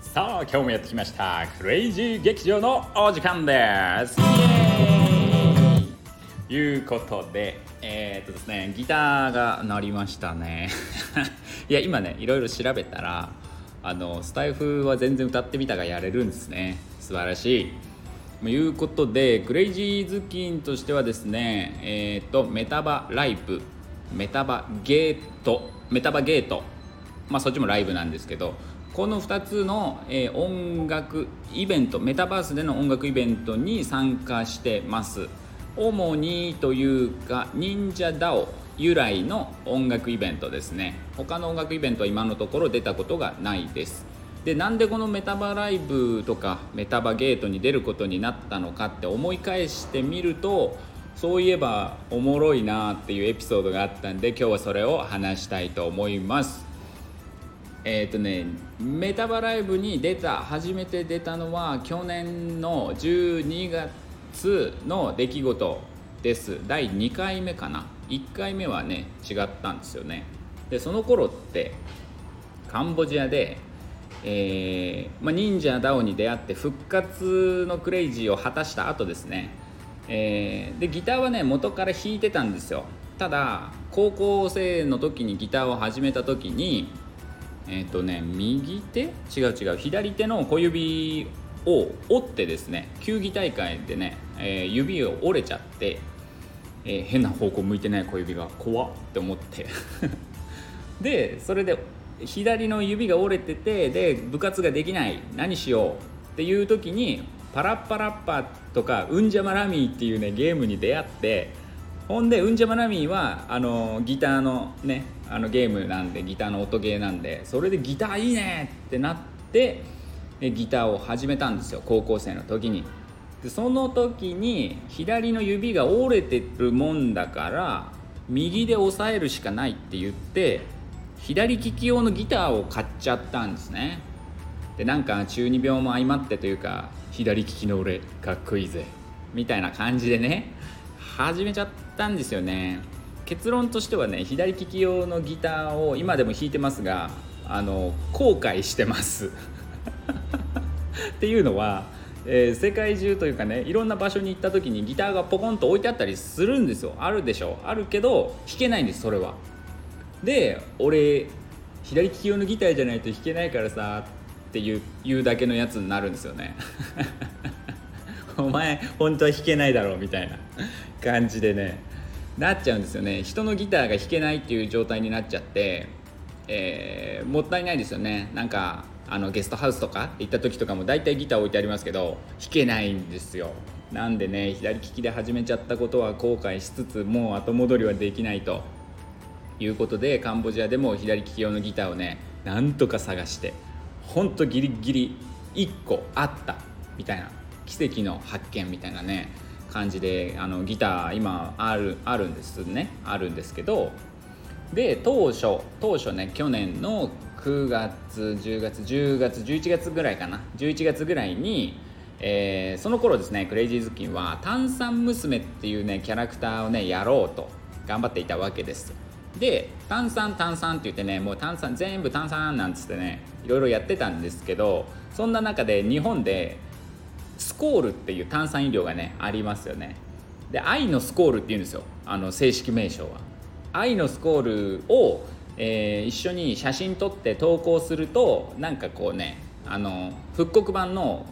さあ今日もやってきましたクレイジー劇場のお時間です。イエーイいうことでえー、っとですねギターが鳴りましたね。いや今ねいろいろ調べたらあのスタイフは全然歌ってみたがやれるんですね。素晴らしい。ということでクレイジーズキンとしてはですねえー、っとメタバライブメタバゲートメタバゲート。まあそっちもライブなんですけどこの2つの、え、音楽イベントメタバースでの音楽イベントに参加してます。主にというか忍者 DAO 由来の音楽イベントですね。他の音楽イベントは今のところ出たことがないです。でなんでこのメタバライブとかメタバゲートに出ることになったのかって思い返してみるとそういえばおもろいなっていうエピソードがあったんで今日はそれを話したいと思います。えっ、ー、とねメタバライブに出た初めて出たのは去年の12月の出来事です。第2回目かな。1回目はね違ったんですよね。でその頃ってカンボジアで、えーまあ、忍者ダオに出会って復活のクレイジーを果たした後ですね、えー、でギターはね元から弾いてたんですよ。ただ高校生の時にギターを始めた時にえっ、ー、とね右手？違う違う左手の小指を折ってですね球技大会でね、えー、指を折れちゃって、えー、変な方向向いてない小指が怖って思って。でそれで左の指が折れててで部活ができない何しようっていう時にパラッパラッパとかうんじゃまラミーっていうねゲームに出会ってほんでうんじゃまラミーはあのギターのねあのゲームなんでギターの音ゲーなんでそれでギターいいねってなってギターを始めたんですよ高校生の時に。でその時に左の指が折れてるもんだから右で押さえるしかないって言って左利き用のギターを買っちゃったんですね。でなんか中二病も相まってというか左利きの俺かっこいいぜみたいな感じでね始めちゃったんですよね。結論としてはね左利き用のギターを今でも弾いてますがあの後悔してます。っていうのは、えー、世界中というかねいろんな場所に行った時にギターがポコンと置いてあったりするんですよ。あるでしょあるけど弾けないんですそれは。で俺左利き用のギターじゃないと弾けないからさっていう言うだけのやつになるんですよね。お前本当は弾けないだろうみたいな感じでね。なっちゃうんですよね。人のギターが弾けないっていう状態になっちゃって、えー、もったいないですよね。なんかあのゲストハウスとか行った時とかも大体ギター置いてありますけど弾けないんですよ。なんでね左利きで始めちゃったことは後悔しつつもう後戻りはできないと。いうことでカンボジアでも左利き用のギターをねなんとか探してほんとギリギリ1個あったみたいな奇跡の発見みたいなね感じであのギター今あるあるんですね。あるんですけどで当初当初ね去年の9月10月10月11月ぐらいかな。11月ぐらいに、えー、その頃ですねクレイジーズキンは炭酸娘っていうねキャラクターをねやろうと頑張っていたわけです。で炭酸炭酸って言ってねもう炭酸全部炭酸なんつってねいろいろやってたんですけどそんな中で日本でスコールっていう炭酸飲料がねありますよね。で愛のスコールっていうんですよ。あの正式名称は。愛のスコールを、えー、一緒に写真撮って投稿するとなんかこうねあの復刻版の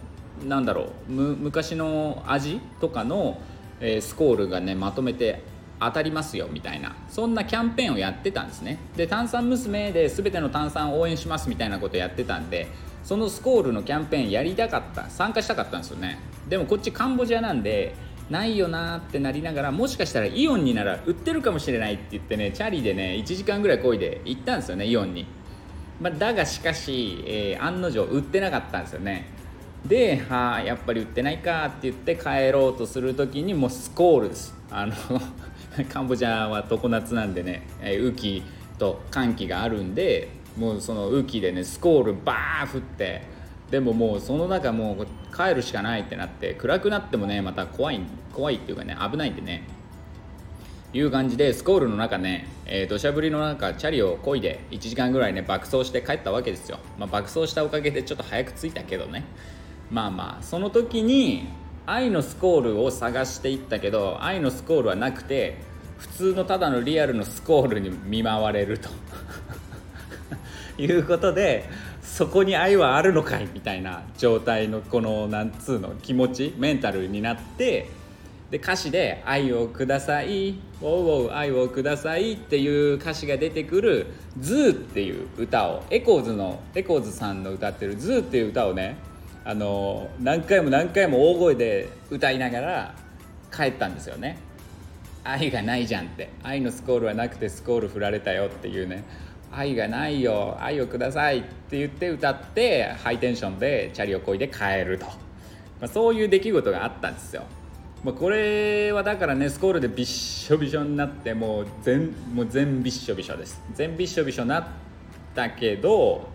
なんだろう昔の味とかの、えー、スコールがねまとめて当たりますよみたいな。そんなキャンペーンをやってたんですね。で炭酸娘で全ての炭酸を応援しますみたいなことやってたんでそのスコールのキャンペーンやりたかった参加したかったんですよね。でもこっちカンボジアなんでないよなってなりながらもしかしたらイオンになら売ってるかもしれないって言ってねチャリでね1時間ぐらい漕いで行ったんですよねイオンに、まあ、だがしかし、えー、案の定売ってなかったんですよね。ではあやっぱり売ってないかって言って帰ろうとする時にもうスコールです。あの カンボジアは常夏なんでね、え、雨季と寒気があるんでもうその雨季でねスコールバー降ってでももうその中もう帰るしかないってなって暗くなってもねまた怖い怖いっていうかね危ないんでね。いう感じでスコールの中ねえー、土砂降りの中チャリを漕いで1時間ぐらいね爆走して帰ったわけですよ、まあ、爆走したおかげでちょっと早く着いたけどね。まあまあその時に愛のスコールを探していったけど愛のスコールはなくて普通のただのリアルのスコールに見舞われると。いうことでそこに愛はあるのかいみたいな状態のこのなんつうの気持ちメンタルになってで歌詞で「愛をください」「おお愛をください」っていう歌詞が出てくる「ズー」っていう歌を ECHOESの ECHOESさんの歌ってる「ZOO」っていう歌をねあの何回も何回も大声で歌いながら帰ったんですよね。愛がないじゃんって。愛のスコールはなくてスコール振られたよっていうね。愛がないよ。愛をくださいって言って歌ってハイテンションでチャリをこいで帰ると、まあ、そういう出来事があったんですよ。まあ、これはだからねスコールでびっしょびしょになってもう全もう全びっしょびしょです。全びっしょびしょなったけど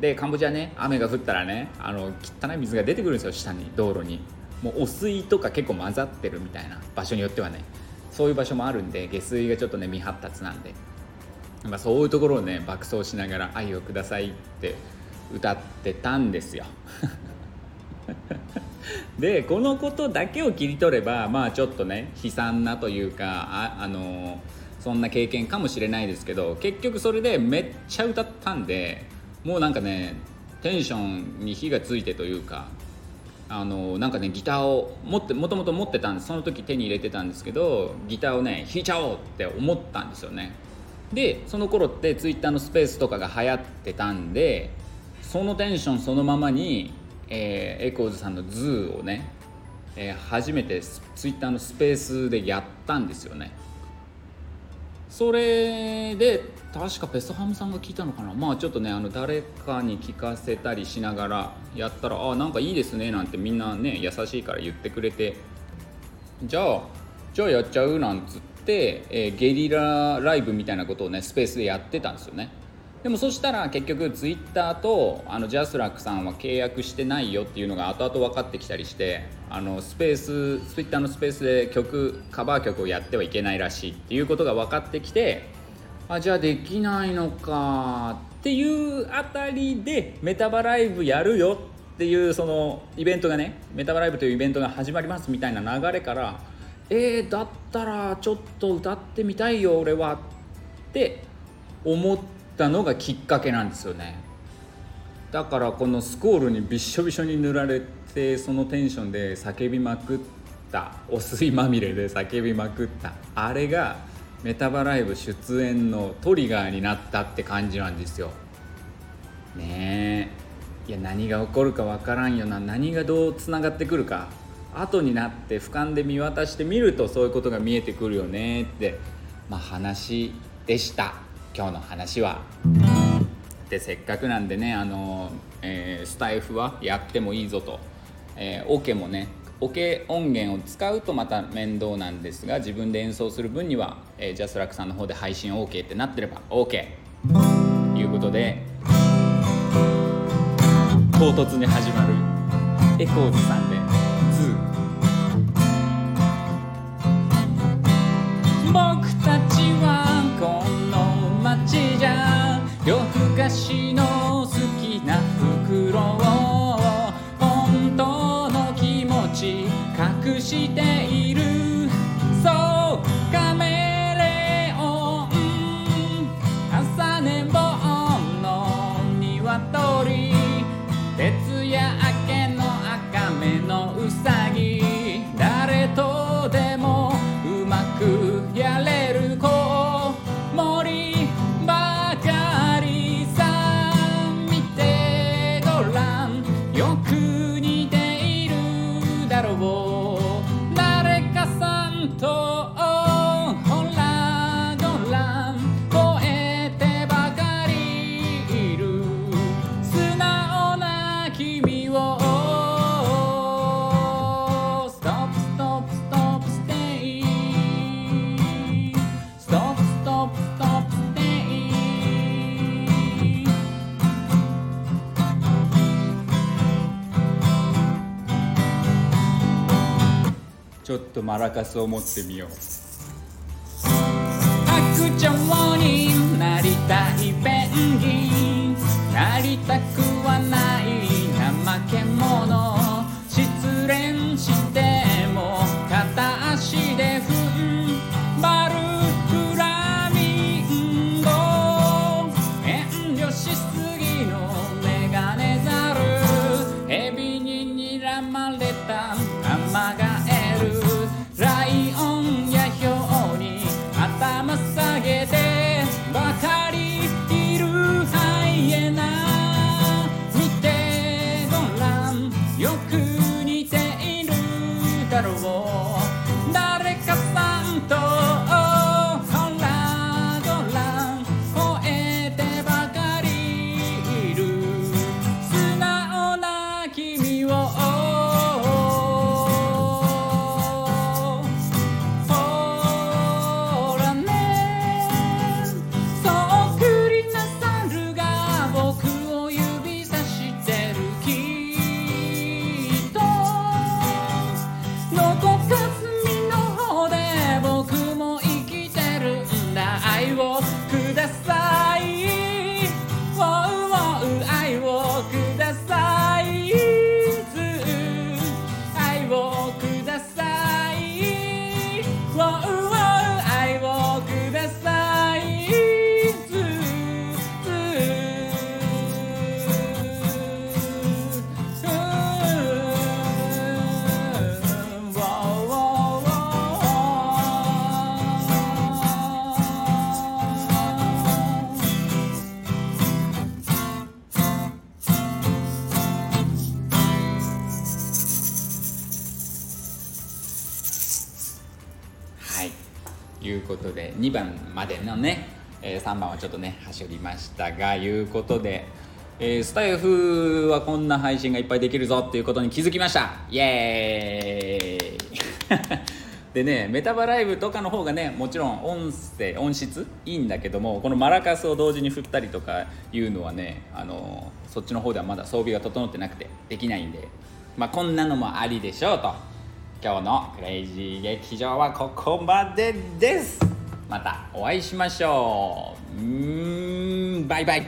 でカンボジアね雨が降ったらねあの汚い水が出てくるんですよ下に道路に。もう汚水とか結構混ざってるみたいな場所によってはね。そういう場所もあるんで下水がちょっとね未発達なんで、まあ、そういうところをね爆走しながら「愛をください」って歌ってたんですよ。でこのことだけを切り取ればまあちょっとね悲惨なというかああのそんな経験かもしれないですけど結局それでめっちゃ歌ったんでもうなんかねテンションに火がついてというかあのなんかねギターを持ってもともと持ってたんです。その時手に入れてたんですけどギターをね弾いちゃおうって思ったんですよね。でその頃ってツイッターのスペースとかが流行ってたんでそのテンションそのままにえー、 ECHOESさんの「ZOO」をね、えー、初めてツイッターのスペースでやったんですよね。それで確かペストハムさんが聞いたのかな。まあちょっとねあの誰かに聞かせたりしながらやったら「あなんかいいですね」なんてみんなね優しいから言ってくれて。じゃあじゃあやっちゃう？なんつって、えー、ゲリラライブみたいなことをねスペースでやってたんですよね。でもそしたら結局ツイッターとあのジャスラックさんは契約してないよっていうのが後々分かってきたりしてあのスペースツイッターのスペースで曲カバー曲をやってはいけないらしいっていうことが分かってきてあじゃあできないのかっていうあたりでメタバライブやるよっていうそのイベントがねメタバライブというイベントが始まりますみたいな流れからえー、だったらちょっと歌ってみたいよ俺はって思ってたのがきっかけなんですよね。だからこのスコールにびっしょびしょに塗られてそのテンションで叫びまくった。お水まみれで叫びまくった。あれがメタバライブ出演のトリガーになったって感じなんですよ。ねえ。いや何が起こるか分からんよな。何がどうつながってくるか。後になって俯瞰で見渡してみるとそういうことが見えてくるよねってまあ話でした。今日の話は。でせっかくなんでねあの、えー、スタエフはやってもいいぞと、えー、オケもねオケ音源を使うとまた面倒なんですが自分で演奏する分には、えー、 JASRAC さんの方で配信 OK ってなってれば OK ということで唐突に始まる ECHOESさんで「ZOO」僕たちは夜更かしの好きな袋を本当の気持ち隠しているそうカメレオン朝寝坊の鶏徹夜明けの赤目のうさぎちょっとマラカスを持ってみよう。長になりたいペンギンなりたくはない怠け者。失恋しても片足で踏ん。張るフラミンゴ遠慮しすぎいうことで2番までのね、えー3番はちょっとね走りましたがいうことで、えースタイフはこんな配信がいっぱいできるぞっていうことに気づきました。イエーイ。でねメタバライブとかの方がねもちろん音声音質いいんだけどもこのマラカスを同時に振ったりとかいうのはねあのそっちの方ではまだ装備が整ってなくてできないんでまあこんなのもありでしょうと。今日のクレイジー劇場はここまでです。またお会いしましょう。んバイバイ。